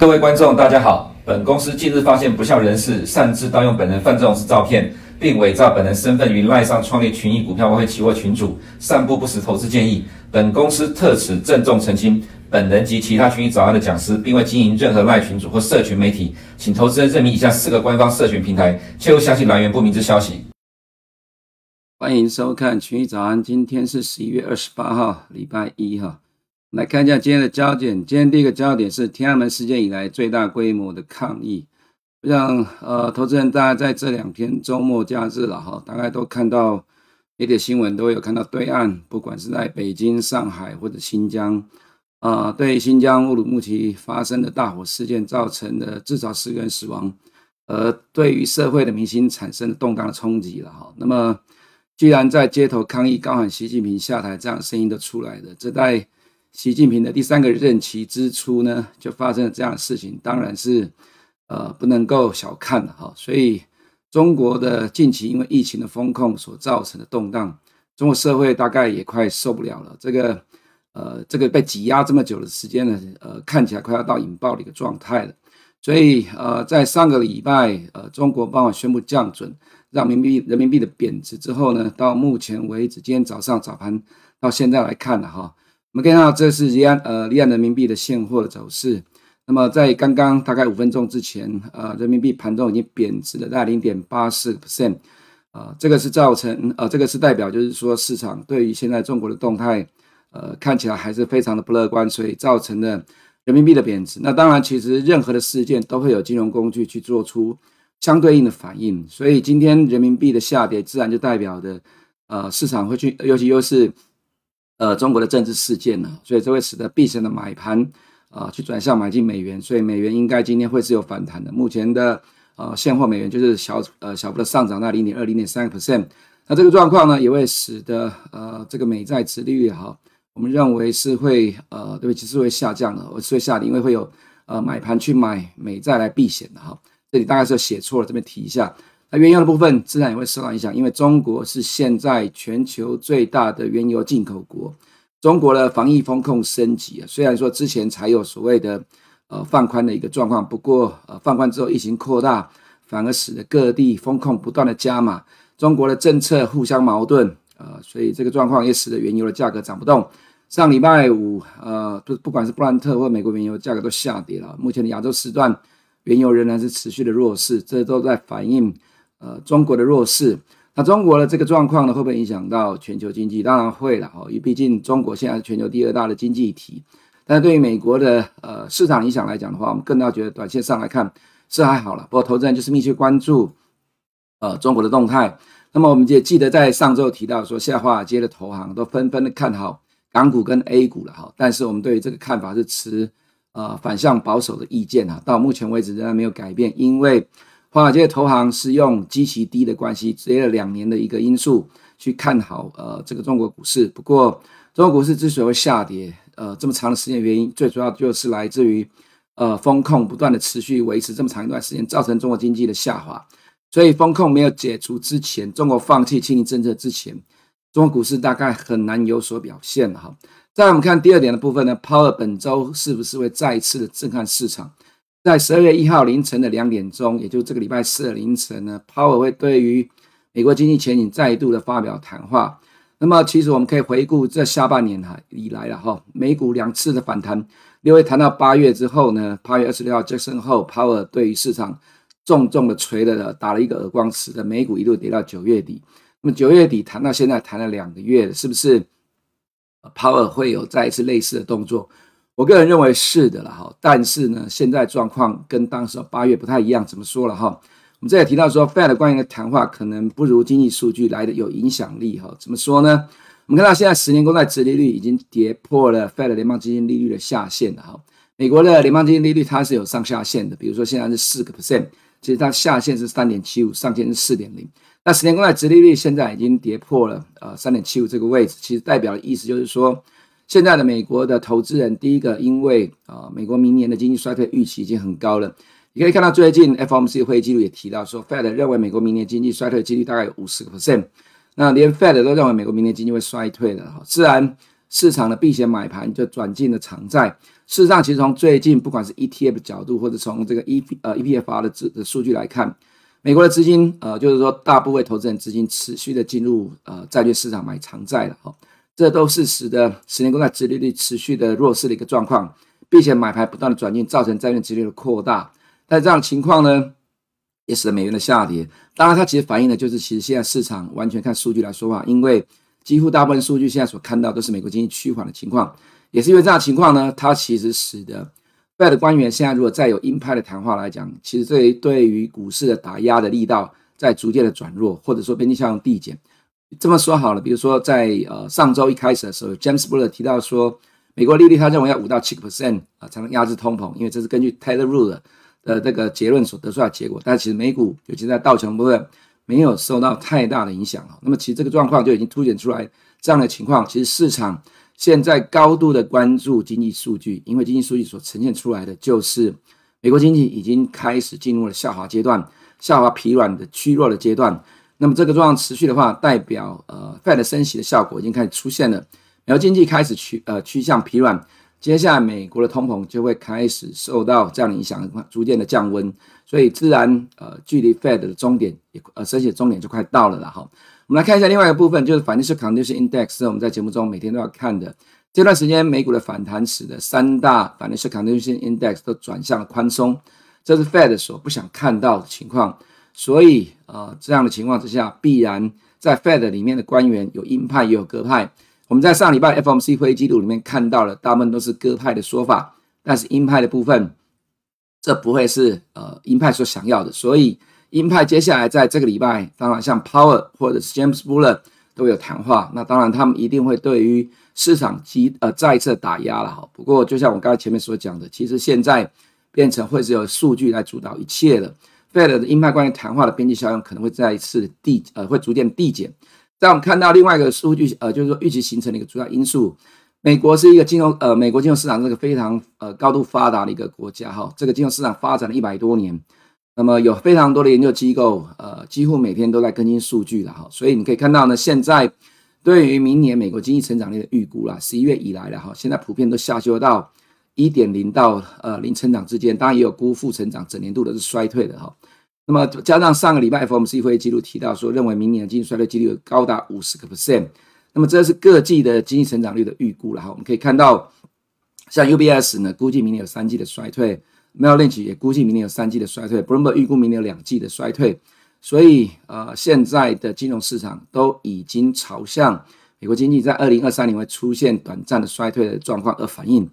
各位观众，大家好。本公司近日发现不肖人士擅自盗用本人范仲式照片，并伪造本人身份于赖上创立群益股票外汇期货群组，散布不实投资建议。本公司特此郑重澄清，本人及其他群益早安的讲师，并未经营任何赖群组或社群媒体，请投资人认明以下四个官方社群平台，切勿相信来源不明之消息。欢迎收看群益早安，今天是十一月二十八号，礼拜一哈。来看一下今天的焦点。今天第一个焦点是天安门事件以来最大规模的抗议。我想，呃，投资人大家在这两天周末假日了哈，大概都看到一点新闻，都有看到对岸，不管是在北京、上海或者新疆，啊、对新疆乌鲁木齐发生的大火事件造成的至少四个人死亡，而对于社会的民心产生了动荡的冲击了哈。那么，居然在街头抗议、高喊习近平下台这样的声音都出来的，这在习近平的第三个任期之初呢，就发生了这样的事情，当然是呃不能够小看的哈。所以中国的近期因为疫情的封控所造成的动荡，中国社会大概也快受不了了。这个呃这个被挤压这么久的时间呢，呃看起来快要到引爆的一个状态了。所以呃在上个礼拜呃中国帮我宣布降准，让民币人民币的贬值之后呢，到目前为止，今天早上早盘到现在来看了哈。我们可以看到这是离岸呃离岸人民币的现货的走势。那么在刚刚大概五分钟之前，呃，人民币盘中已经贬值了大概零点八四 percent，啊，这个是造成呃这个是代表就是说市场对于现在中国的动态，呃，看起来还是非常的不乐观，所以造成了人民币的贬值。那当然，其实任何的事件都会有金融工具去做出相对应的反应，所以今天人民币的下跌，自然就代表的呃市场会去，尤其又是。呃，中国的政治事件呢，所以这会使得避险的买盘啊、呃、去转向买进美元，所以美元应该今天会是有反弹的。目前的呃现货美元就是小呃小幅的上涨到零点二零点三个 percent，那这个状况呢也会使得呃这个美债殖利率哈，我们认为是会呃对不起是会下降的，我是会下跌，因为会有呃买盘去买美债来避险的哈。这里大概是写错了，这边提一下。那原油的部分自然也会受到影响，因为中国是现在全球最大的原油进口国。中国的防疫风控升级啊，虽然说之前才有所谓的呃放宽的一个状况，不过呃放宽之后疫情扩大，反而使得各地风控不断的加码，中国的政策互相矛盾，呃，所以这个状况也使得原油的价格涨不动。上礼拜五，呃，不不管是布兰特或美国原油价格都下跌了。目前的亚洲时段原油仍然是持续的弱势，这都在反映。呃，中国的弱势，那中国的这个状况呢，会不会影响到全球经济？当然会了哦，因为毕竟中国现在是全球第二大的经济体。但是对于美国的呃市场影响来讲的话，我们更要觉得短线上来看是还好了。不过投资人就是密切关注呃中国的动态。那么我们也记得在上周提到说，下华尔街的投行都纷纷的看好港股跟 A 股了哈。但是我们对于这个看法是持呃反向保守的意见啊，到目前为止仍然没有改变，因为。华尔街投行是用极其低的关系，积累了两年的一个因素去看好呃这个中国股市。不过，中国股市之所以会下跌，呃这么长的时间原因，最主要就是来自于呃风控不断的持续维持这么长一段时间，造成中国经济的下滑。所以风控没有解除之前，中国放弃清零政策之前，中国股市大概很难有所表现了哈。再我们看第二点的部分呢，Power 本周是不是会再一次的震撼市场？在十二月一号凌晨的两点钟，也就是这个礼拜四的凌晨呢，Powell 会对于美国经济前景再度的发表谈话。那么，其实我们可以回顾这下半年哈以来了哈，美股两次的反弹，六月谈到八月之后呢，八月二十六号 Jackson Hole Powell 对于市场重重的锤了的打了一个耳光，使得美股一路跌到九月底。那么九月底谈到现在谈了两个月，是不是 Powell 会有再一次类似的动作？我个人认为是的了哈，但是呢，现在状况跟当时八月不太一样。怎么说了哈？我们这里提到说，Fed 官员的谈话可能不如经济数据来的有影响力哈。怎么说呢？我们看到现在十年公债殖利率已经跌破了 Fed 联邦基金利率的下限了哈。美国的联邦基金利率它是有上下限的，比如说现在是四个 percent，其实它下限是三点七五，上限是四点零。那十年公债殖利率现在已经跌破了呃三点七五这个位置，其实代表的意思就是说。现在的美国的投资人，第一个，因为啊，美国明年的经济衰退预期已经很高了。你可以看到最近 FOMC 会议记录也提到说，Fed 认为美国明年经济衰退的几率大概有五十个 percent。那连 Fed 都认为美国明年经济会衰退的哈，自然市场的避险买盘就转进了长债。事实上，其实从最近不管是 ETF 的角度，或者从这个 E 呃 EPFR 的资的数据来看，美国的资金呃就是说大部分投资人资金持续的进入呃债券市场买长债了哈，这都是使得十年公债殖利率持续的弱势的一个状况，并且买盘不断的转进，造成债券殖利率的扩大。但这样的情况呢，也使得美元的下跌。当然，它其实反映的就是其实现在市场完全看数据来说话，因为几乎大部分数据现在所看到都是美国经济趋缓的情况。也是因为这样的情况呢，它其实使得 Fed 官员现在如果再有鹰派的谈话来讲，其实对对于股市的打压的力道在逐渐的转弱，或者说边际效用递减。这么说好了，比如说在呃上周一开始的时候，James Buller 提到说，美国利率他认为要五到七个 percent 啊才能压制通膨，因为这是根据 Taylor Rule 的这个结论所得出来的结果。但其实美股尤其在道琼部分没有受到太大的影响啊。那么其实这个状况就已经凸显出来这样的情况，其实市场。现在高度的关注经济数据，因为经济数据所呈现出来的就是美国经济已经开始进入了下滑阶段，下滑疲软的虚弱的阶段。那么这个状况持续的话，代表呃 Fed 升息的效果已经开始出现了，美国经济开始趋呃趋向疲软，接下来美国的通膨就会开始受到这样的影响，逐渐的降温，所以自然呃距离 Fed 的终点也呃升息的终点就快到了了哈。我们来看一下另外一个部分，就是 Financial Condition Index，是我们在节目中每天都要看的。这段时间美股的反弹使得三大 Financial Condition Index 都转向了宽松，这是 Fed 所不想看到的情况。所以，呃，这样的情况之下，必然在 Fed 里面的官员有鹰派也有鸽派。我们在上礼拜 FOMC 会议记录里面看到了，大部分都是鸽派的说法，但是鹰派的部分，这不会是呃鹰派所想要的，所以。鹰派接下来在这个礼拜，当然像 Powell 或者是 James Bullard 都有谈话。那当然他们一定会对于市场机呃再次打压了哈。不过就像我刚才前面所讲的，其实现在变成会是由数据来主导一切的。Fed 的鹰派关于谈话的边际效应可能会再一次递呃会逐渐递减。在我们看到另外一个数据呃就是说预期形成的一个主要因素，美国是一个金融呃美国金融市场是个非常呃高度发达的一个国家哈。这个金融市场发展了一百多年。那么有非常多的研究机构，呃，几乎每天都在更新数据了哈，所以你可以看到呢，现在对于明年美国经济成长率的预估啦，十一月以来了哈，现在普遍都下修到一点零到呃零成长之间，当然也有估负成长，整年度的是衰退的哈。那么加上上个礼拜 FOMC 会议记录提到说，认为明年的经济衰退几率高达五十个 percent，那么这是各季的经济成长率的预估了哈。我们可以看到，像 UBS 呢，估计明年有三季的衰退。Merrill Lynch 也估计明年有三季的衰退，Bloomberg 预估明年有两季的衰退，所以呃，现在的金融市场都已经朝向美国经济在二零二三年会出现短暂的衰退的状况而反应，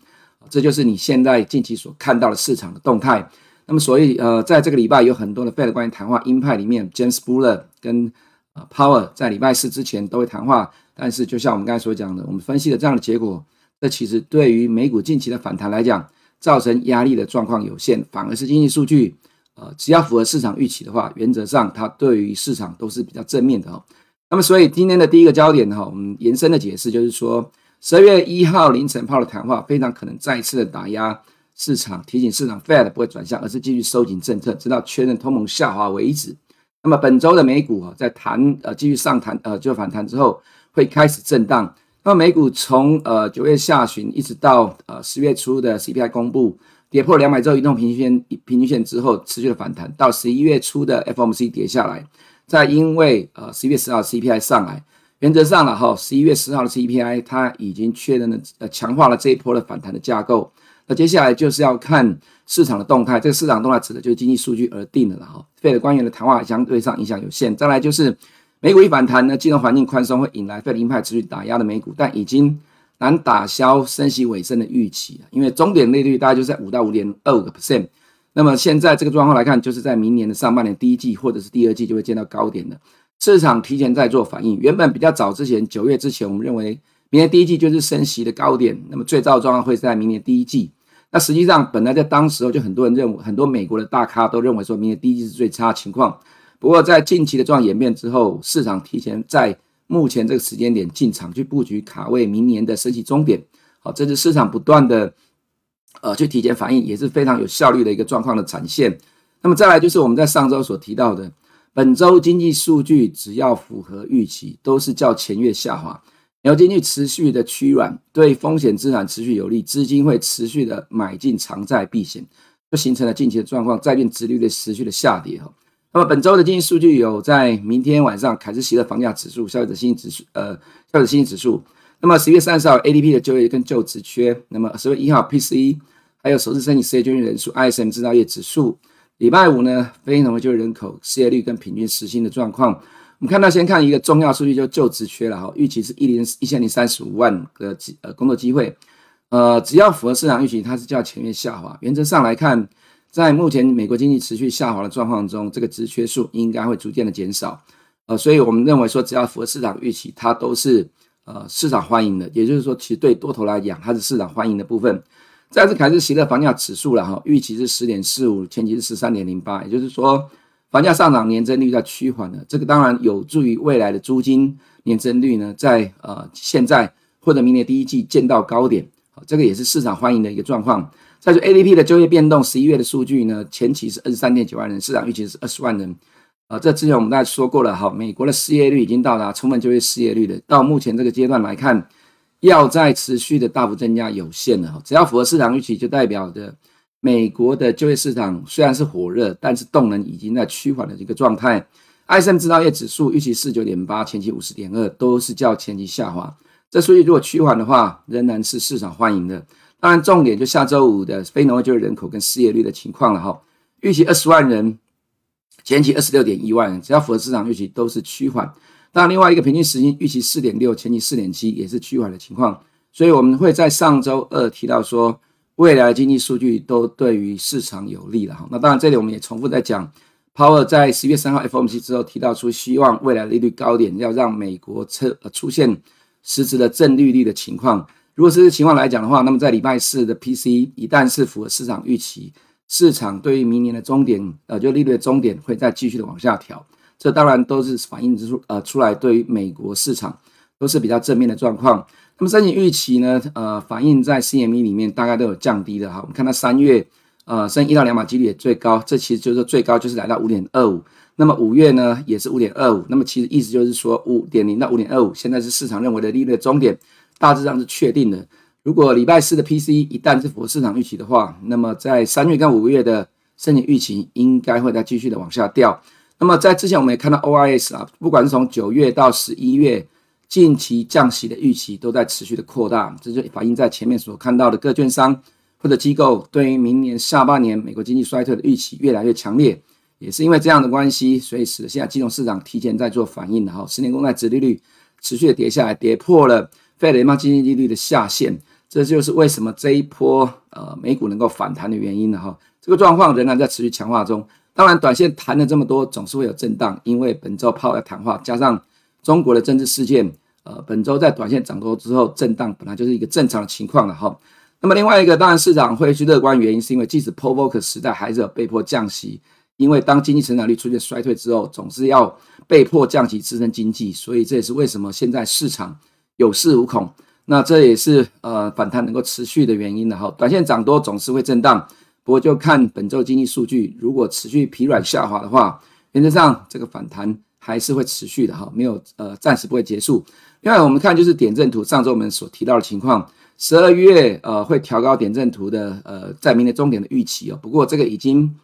这就是你现在近期所看到的市场的动态。那么，所以呃，在这个礼拜有很多的 Fed 关于谈话鹰派里面 James Buller 跟呃 Power 在礼拜四之前都会谈话，但是就像我们刚才所讲的，我们分析的这样的结果，这其实对于美股近期的反弹来讲。造成压力的状况有限，反而是经济数据，呃，只要符合市场预期的话，原则上它对于市场都是比较正面的哈。那么，所以今天的第一个焦点哈，我们延伸的解释就是说，十二月一号凌晨炮的谈话非常可能再次的打压市场，提醒市场 Fed 不会转向，而是继续收紧政策，直到确认通膨下滑为止。那么本周的美股啊，在弹呃继续上弹呃就反弹之后，会开始震荡。那么美股从呃九月下旬一直到呃十月初的 CPI 公布，跌破两百周移动平均线平均线之后，持续的反弹，到十一月初的 FOMC 跌下来，再因为呃十一月十号 CPI 上来，原则上了哈，十一月十号的 CPI 它已经确认了呃强化了这一波的反弹的架构，那接下来就是要看市场的动态，这个市场动态指的就是经济数据而定的了哈，Fed 官员的谈话相对上影响有限，再来就是。美股一反弹呢，金融环境宽松会引来 Fed 鹰派持续打压的美股，但已经难打消升息尾声的预期，因为终点利率大概就在五到五点二五个 percent。那么现在这个状况来看，就是在明年的上半年第一季或者是第二季就会见到高点的。市场提前在做反应，原本比较早之前九月之前，我们认为明年第一季就是升息的高点，那么最糟的状况会在明年第一季。那实际上本来在当时候就很多人认为，很多美国的大咖都认为说明年第一季是最差情况。不过，在近期的状况演变之后，市场提前在目前这个时间点进场去布局卡位明年的升息终点，好，这是市场不断的呃去提前反应，也是非常有效率的一个状况的展现。那么再来就是我们在上周所提到的，本周经济数据只要符合预期，都是较前月下滑。美国经济持续的趋软，对风险资产持续有利，资金会持续的买进长债避险，就形成了近期的状况，债券殖利率持续的下跌哈。那么本周的经济数据有在明天晚上凯斯奇的房价指数、消费者信心指数、呃消费者信心指数。那么十月三十号 ADP 的就业跟就职缺，那么十月一号 PCE，还有首次申请失业救济人数、ISM 制造业指数。礼拜五呢，非农就业人口、失业率跟平均时薪的状况。我们看到先看一个重要数据，就就职缺了哈，预期是一零一千零三十五万个机呃工作机会，呃，只要符合市场预期，它是较前面下滑。原则上来看，在目前美国经济持续下滑的状况中，这个职缺数应该会逐渐的减少，呃，所以我们认为说，只要符合市场预期，它都是呃市场欢迎的。也就是说，其实对多头来讲，它是市场欢迎的部分。再次凯斯席勒房价指数了哈，预期是十点四五，前期是十三点零八，也就是说。房价上涨，年增率在趋缓的，这个当然有助于未来的租金年增率呢，在呃现在或者明年第一季见到高点，这个也是市场欢迎的一个状况。再说 ADP 的就业变动，十一月的数据呢，前期是二十三点九万人，市场预期是二十万人。啊，这之前我们大家说过了哈，美国的失业率已经到达充分就业失业率的，到目前这个阶段来看，要再持续的大幅增加有限的哈，只要符合市场预期，就代表着。美国的就业市场虽然是火热，但是动能已经在趋缓的一个状态。艾森制造业指数预期四九点八，前期五十点二，都是较前期下滑。这数据如果趋缓的话，仍然是市场欢迎的。当然，重点就下周五的非农业就业人口跟失业率的情况了哈。预期二十万人，前期二十六点一万人，只要符合市场预期，都是趋缓。当然，另外一个平均时薪预期四点六，前期四点七，也是趋缓的情况。所以我们会在上周二提到说。未来的经济数据都对于市场有利了哈。那当然，这里我们也重复在讲，Powell 在十月三号 FOMC 之后提到出，希望未来利率高点要让美国出出现实质的正利率的情况。如果是这情况来讲的话，那么在礼拜四的 PC 一旦是符合市场预期，市场对于明年的终点，呃，就利率的终点会再继续的往下调。这当然都是反映出呃出来对于美国市场都是比较正面的状况。那么，申请预期呢？呃，反映在 CME 里面大概都有降低的哈。我们看到三月，呃，升一到两码几率也最高，这其实就是最高就是来到五点二五。那么五月呢，也是五点二五。那么其实意思就是说，五点零到五点二五，现在是市场认为的利率的终点，大致上是确定的。如果礼拜四的 PC 一旦是符合市场预期的话，那么在三月跟五月的申请预期应该会再继续的往下掉。那么在之前我们也看到 OIS 啊，不管是从九月到十一月。近期降息的预期都在持续的扩大，这就反映在前面所看到的各券商或者机构对于明年下半年美国经济衰退的预期越来越强烈，也是因为这样的关系，所以使得现在金融市场提前在做反应的哈，十年公债殖利率持续的跌下来，跌破了 Fed 联邦基金利率的下限，这就是为什么这一波呃美股能够反弹的原因了哈。这个状况仍然在持续强化中，当然短线谈了这么多，总是会有震荡，因为本周抛要谈话加上。中国的政治事件，呃，本周在短线涨多之后震荡，本来就是一个正常的情况了哈。那么另外一个，当然市场会去乐观，原因是因为即使 p o v o k 时代还是有被迫降息，因为当经济成长率出现衰退之后，总是要被迫降息支撑经济，所以这也是为什么现在市场有恃无恐。那这也是呃反弹能够持续的原因了哈。短线涨多总是会震荡，不过就看本周经济数据，如果持续疲软下滑的话，原则上这个反弹。还是会持续的哈，没有呃，暂时不会结束。另外，我们看就是点阵图，上周我们所提到的情况，十二月呃会调高点阵图的呃在明年终点的预期哦。不过这个已经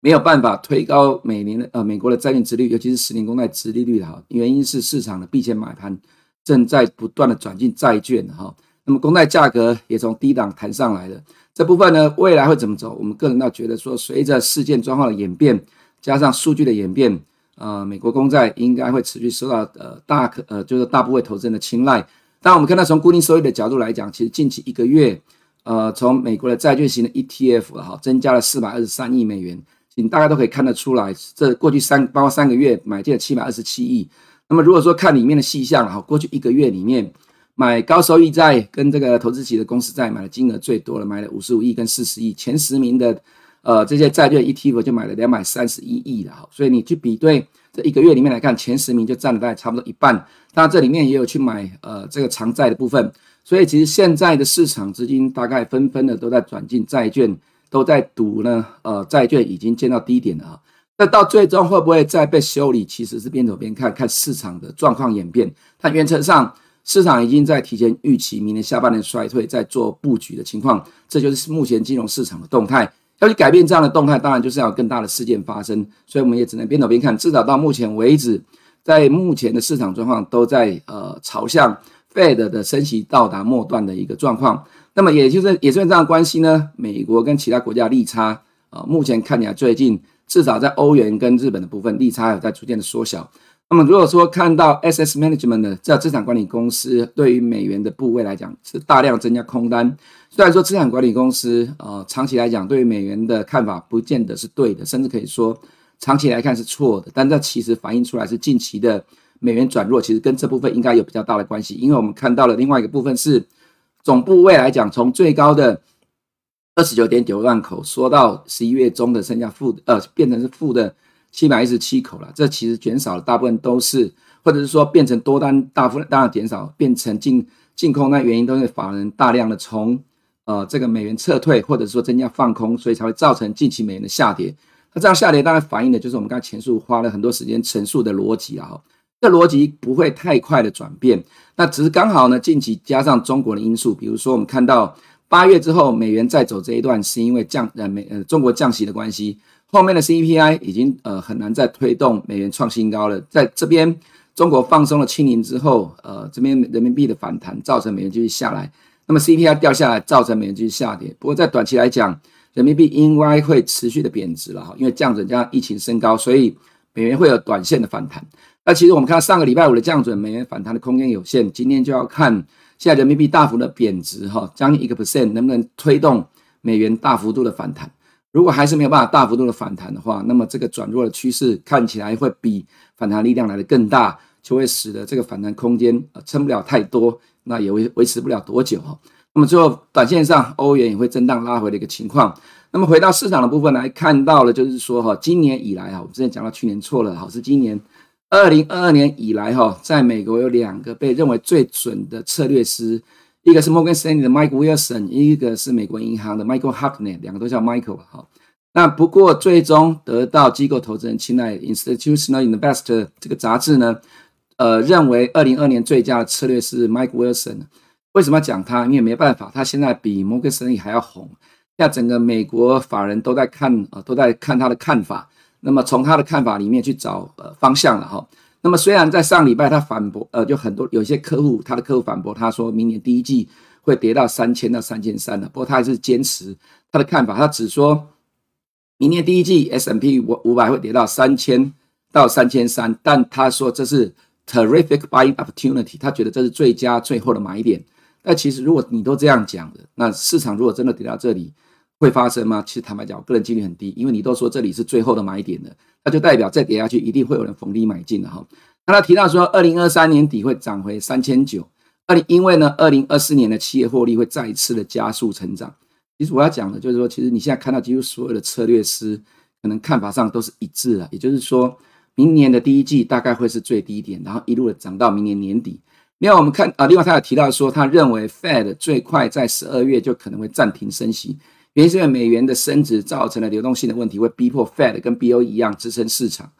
没有办法推高每年的呃美国的债券殖利率，尤其是十年公债殖利率的哈。原因是市场的避险买盘正在不断的转进债券哈。那么公债价格也从低档弹上来了。这部分呢，未来会怎么走？我们个人倒觉得说，随着事件状况的演变，加上数据的演变。呃，美国公债应该会持续受到呃大可呃就是大部分投资人的青睐。当然，我们看到从固定收益的角度来讲，其实近期一个月，呃，从美国的债券型的 ETF 哈，增加了四百二十三亿美元，你大家都可以看得出来，这过去三包括三个月买进了七百二十七亿。那么如果说看里面的细项哈，过去一个月里面买高收益债跟这个投资级的公司债买的金额最多了，买了五十五亿跟四十亿，前十名的。呃，这些债券 ETF 就买了两百三十一亿了哈，所以你去比对这一个月里面来看，前十名就占了大概差不多一半。当然这里面也有去买呃这个长债的部分，所以其实现在的市场资金大概纷纷的都在转进债券，都在赌呢。呃，债券已经见到低点了哈，那到最终会不会再被修理，其实是边走边看看市场的状况演变。它原则上，市场已经在提前预期明年下半年衰退，在做布局的情况，这就是目前金融市场的动态。要去改变这样的动态，当然就是要有更大的事件发生。所以我们也只能边走边看。至少到目前为止，在目前的市场状况都在呃朝向 Fed 的升息到达末段的一个状况。那么也就是也是因为这样关系呢，美国跟其他国家利差、呃，目前看起来最近至少在欧元跟日本的部分利差有在逐渐的缩小。那么如果说看到 SS Management 的这资产管理公司对于美元的部位来讲是大量增加空单，虽然说资产管理公司呃长期来讲对于美元的看法不见得是对的，甚至可以说长期来看是错的，但这其实反映出来是近期的美元转弱，其实跟这部分应该有比较大的关系，因为我们看到了另外一个部分是总部位来讲，从最高的二十九点九万口缩到十一月中的剩下负的呃变成是负的。七百一十七口了，这其实减少了，大部分都是，或者是说变成多单大幅大量减少，变成净净空，那原因都是法人大量的从呃这个美元撤退，或者说增加放空，所以才会造成近期美元的下跌。那这样下跌当然反映的就是我们刚才前述花了很多时间陈述的逻辑啊，这逻辑不会太快的转变，那只是刚好呢近期加上中国的因素，比如说我们看到八月之后美元再走这一段，是因为降呃美呃中国降息的关系。后面的 CPI 已经呃很难再推动美元创新高了，在这边中国放松了清零之后，呃这边人民币的反弹造成美元继续下来，那么 CPI 掉下来造成美元继续下跌。不过在短期来讲，人民币应该会持续的贬值了哈，因为降准加上疫情升高，所以美元会有短线的反弹。那其实我们看到上个礼拜五的降准，美元反弹的空间有限，今天就要看现在人民币大幅的贬值哈，将近一个 percent 能不能推动美元大幅度的反弹。如果还是没有办法大幅度的反弹的话，那么这个转弱的趋势看起来会比反弹力量来得更大，就会使得这个反弹空间呃撑不了太多，那也维维持不了多久哈。那么最后短线上欧元也会震荡拉回的一个情况。那么回到市场的部分来看到了，就是说哈，今年以来哈，我之前讲到去年错了哈，是今年二零二二年以来哈，在美国有两个被认为最准的策略师。一个是摩根士丹利的 Mike Wilson，一个是美国银行的 Michael Hartnett，两个都叫 Michael 哈。那不过最终得到机构投资人青睐，Institutional Investor 这个杂志呢，呃，认为二零二年最佳的策略是 Mike Wilson。为什么要讲他？因为没办法，他现在比摩根士丹利还要红，现在整个美国法人都在看啊、都在看他的看法。那么从他的看法里面去找呃方向了哈。那么虽然在上礼拜他反驳，呃，就很多有些客户，他的客户反驳他说明年第一季会跌到三千到三千三的，不过他还是坚持他的看法，他只说明年第一季 S M P 五五百会跌到三千到三千三，但他说这是 terrific buying opportunity，他觉得这是最佳最后的买点。但其实如果你都这样讲的，那市场如果真的跌到这里，会发生吗？其实坦白讲，我个人几率很低，因为你都说这里是最后的买点了，那就代表再跌下去一定会有人逢低买进的哈。那他提到说，二零二三年底会涨回三千九，二零因为呢，二零二四年的企业获利会再一次的加速成长。其实我要讲的就是说，其实你现在看到几乎所有的策略师可能看法上都是一致的，也就是说，明年的第一季大概会是最低点，然后一路的涨到明年年底。另外我们看啊，另外他有提到说，他认为 Fed 最快在十二月就可能会暂停升息。原因是因为美元的升值造成了流动性的问题，会逼迫 Fed 跟 BOE 一样支撑市场。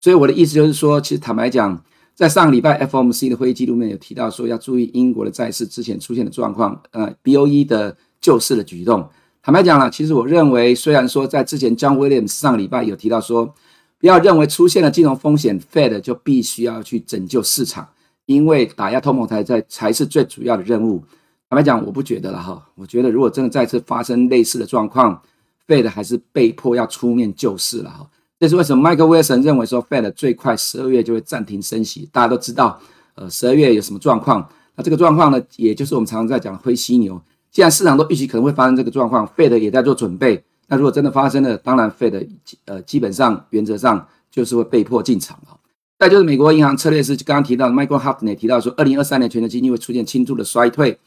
所以我的意思就是说，其实坦白讲，在上个礼拜 FOMC 的会议记录面有提到说，要注意英国的债市之前出现的状况，呃，BOE 的救市的举动。坦白讲了，其实我认为，虽然说在之前 John Williams 上个礼拜有提到说，不要认为出现了金融风险，Fed 就必须要去拯救市场，因为打压通膨才在才是最主要的任务。坦白讲，我不觉得了哈。我觉得如果真的再次发生类似的状况，Fed 还是被迫要出面救市了哈。这是为什么？Michael Wilson 认为说，Fed 最快十二月就会暂停升息。大家都知道，呃，十二月有什么状况？那这个状况呢，也就是我们常常在讲的灰犀牛。既然市场都预期可能会发生这个状况，Fed 也在做准备。那如果真的发生了，当然 Fed 呃基本上原则上就是会被迫进场了。再就是美国银行策略师刚刚提到 Michael Hartnett 提到说，二零二三年全球经济会出现轻度的衰退。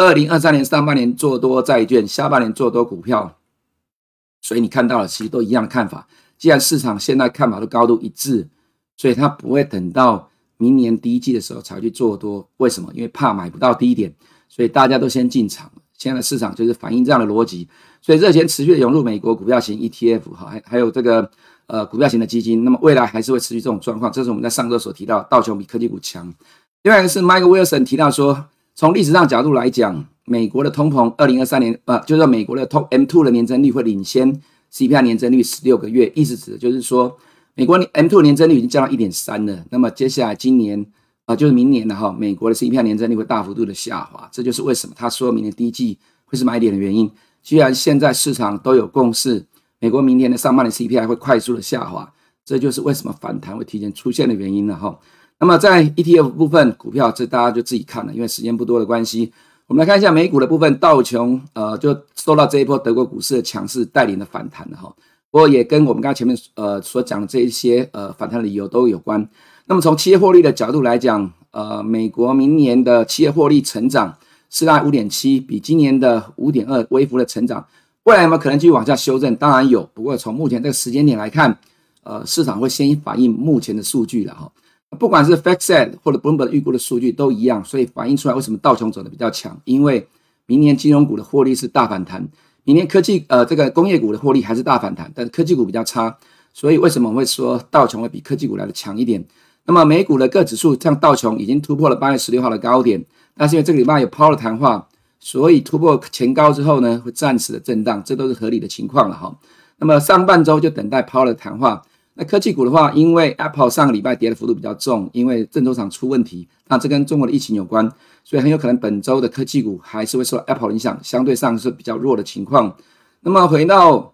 二零二三年上半年做多债券，下半年做多股票，所以你看到了，其实都一样的看法。既然市场现在看法都高度一致，所以他不会等到明年第一季的时候才去做多。为什么？因为怕买不到低点，所以大家都先进场。现在的市场就是反映这样的逻辑，所以热钱持续涌入美国股票型 ETF，哈，还还有这个呃股票型的基金。那么未来还是会持续这种状况。这是我们在上周所提到，道琼比科技股强。另外一个是 Michael Wilson 提到说，从历史上角度来讲，美国的通膨，二零二三年，呃，就是美国的通 M two 的年增率会领先 CPI 年增率十六个月，意思指的就是说，美国 M two 年增率已经降到一点三了。那么接下来今年，啊、就是明年了哈，美国的 CPI 年增率会大幅度的下滑，这就是为什么他说明年第一季会是买点的原因。既然现在市场都有共识，美国明年的上半年 CPI 会快速的下滑，这就是为什么反弹会提前出现的原因了哈。那么在 ETF 部分股票，这大家就自己看了，因为时间不多的关系。我们来看一下美股的部分，道琼呃就受到这一波德国股市的强势带领的反弹了哈。不过也跟我们刚才前面呃所讲的这一些呃反弹的理由都有关。那么从企业获利的角度来讲，呃，美国明年的企业获利成长是在五点七，比今年的五点二微幅的成长。未来有没有可能继续往下修正？当然有。不过从目前这个时间点来看，呃，市场会先反映目前的数据了哈。不管是 FactSet 或者 Bloomberg 预估的数据都一样，所以反映出来为什么道琼走的比较强？因为明年金融股的获利是大反弹，明年科技呃这个工业股的获利还是大反弹，但是科技股比较差，所以为什么会说道琼会比科技股来的强一点？那么美股的各指数像道琼已经突破了八月十六号的高点，但是因为这个礼拜有 Powell 的谈话，所以突破前高之后呢，会暂时的震荡，这都是合理的情况了哈。那么上半周就等待 Powell 的谈话。科技股的话，因为 Apple 上个礼拜跌的幅度比较重，因为郑州厂出问题，那这跟中国的疫情有关，所以很有可能本周的科技股还是会受 Apple 影响，相对上是比较弱的情况。那么回到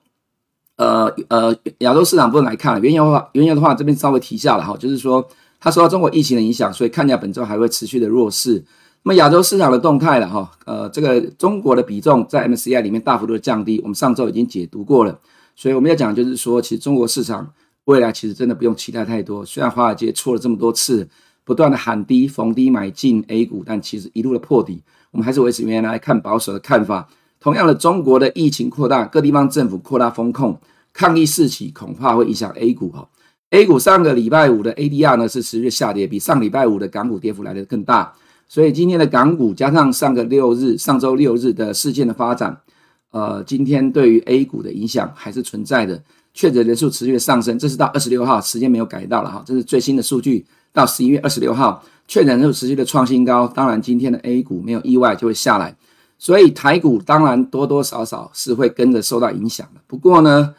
呃呃亚洲市场部分来看，原油的话，原油的话这边稍微提一下了哈，就是说它受到中国疫情的影响，所以看起来本周还会持续的弱势。那么亚洲市场的动态了哈，呃，这个中国的比重在 MCI 里面大幅度的降低，我们上周已经解读过了，所以我们要讲就是说，其实中国市场。未来其实真的不用期待太多。虽然华尔街错了这么多次，不断的喊低逢低买进 A 股，但其实一路的破底，我们还是维持原来看保守的看法。同样的，中国的疫情扩大，各地方政府扩大风控，抗议四起，恐怕会影响 A 股哈。A 股上个礼拜五的 ADR 呢是持续下跌，比上礼拜五的港股跌幅来得更大。所以今天的港股加上上个六日、上周六日的事件的发展，呃，今天对于 A 股的影响还是存在的。确诊人数持续的上升，这是到二十六号，时间没有改到了哈，这是最新的数据，到十一月二十六号，确诊人数持续的创新高。当然，今天的 A 股没有意外就会下来，所以台股当然多多少少是会跟着受到影响的。不过呢，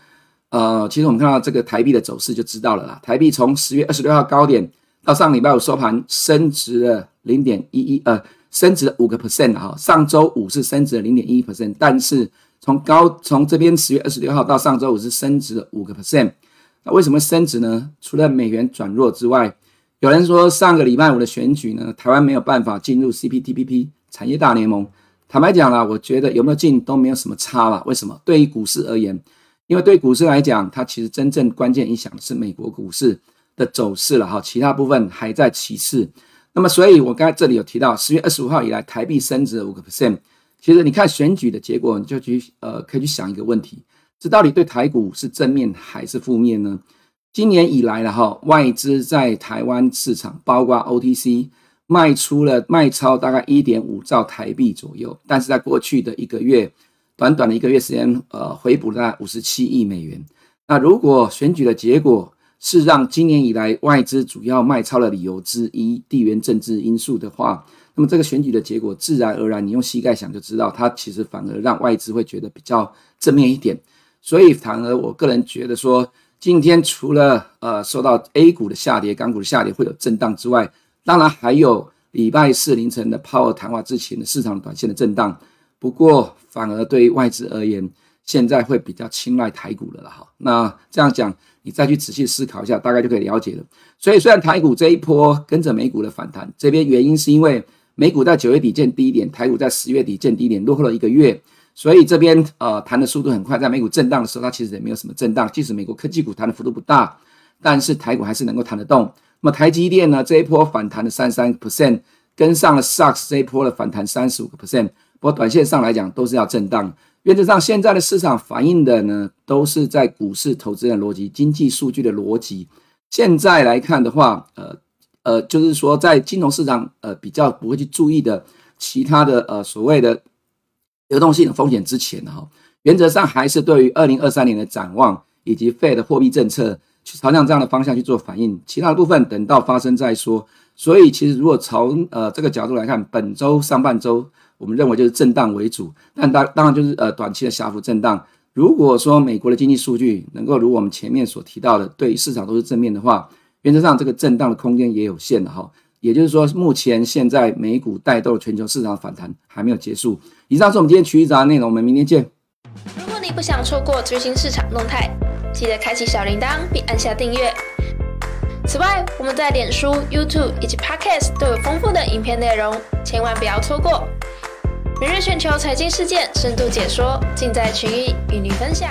呃，其实我们看到这个台币的走势就知道了啦。台币从十月二十六号高点到上礼拜五收盘升值了零点一一，呃，升值了五个 percent 哈。上周五是升值了零点一 percent，但是。从高从这边十月二十六号到上周五是升值了五个 percent，那为什么升值呢？除了美元转弱之外，有人说上个礼拜五的选举呢，台湾没有办法进入 CPTPP 产业大联盟。坦白讲啦，我觉得有没有进都没有什么差啦。为什么？对于股市而言，因为对股市来讲，它其实真正关键影响的是美国股市的走势了哈，其他部分还在其次。那么，所以我刚才这里有提到，十月二十五号以来，台币升值了五个 percent。其实你看选举的结果，你就去呃，可以去想一个问题：这到底对台股是正面还是负面呢？今年以来了哈，外资在台湾市场，包括 OTC 卖出了卖超大概一点五兆台币左右，但是在过去的一个月，短短的一个月时间，呃，回补了五十七亿美元。那如果选举的结果是让今年以来外资主要卖超的理由之一，地缘政治因素的话，那么这个选举的结果，自然而然，你用膝盖想就知道，它其实反而让外资会觉得比较正面一点。所以反而我个人觉得说，今天除了呃受到 A 股的下跌、港股的下跌会有震荡之外，当然还有礼拜四凌晨的 Power 谈话之前的市场短线的震荡。不过反而对于外资而言，现在会比较青睐台股了了哈。那这样讲，你再去仔细思考一下，大概就可以了解了。所以虽然台股这一波跟着美股的反弹，这边原因是因为。美股在九月底见低点，台股在十月底见低点，落后了一个月，所以这边呃弹的速度很快。在美股震荡的时候，它其实也没有什么震荡，即使美国科技股弹的幅度不大，但是台股还是能够弹得动。那么台积电呢，这一波反弹的三十三 percent，跟上了 SARS 这一波的反弹三十五个 percent。不过短线上来讲都是要震荡。原则上，现在的市场反映的呢，都是在股市投资的逻辑、经济数据的逻辑。现在来看的话，呃。呃，就是说，在金融市场，呃，比较不会去注意的其他的，呃，所谓的流动性的风险之前，哈，原则上还是对于二零二三年的展望以及 Fed 的货币政策去朝向这样的方向去做反应。其他的部分等到发生再说。所以其实如果从呃这个角度来看，本周上半周我们认为就是震荡为主，但当当然就是呃短期的小幅震荡。如果说美国的经济数据能够如我们前面所提到的，对于市场都是正面的话，原则上这个震荡的空间也有限的哈。也就是说，目前现在美股带动全球市场反弹还没有结束。以上是我们今天群益早安内容，我们明天见。如果你不想错过最新市场动态，记得开启小铃铛并按下订阅。此外，我们在脸书、YouTube 以及 Podcast 都有丰富的影片内容，千万不要错过。每日全球财经事件深度解说，尽在群益与您分享。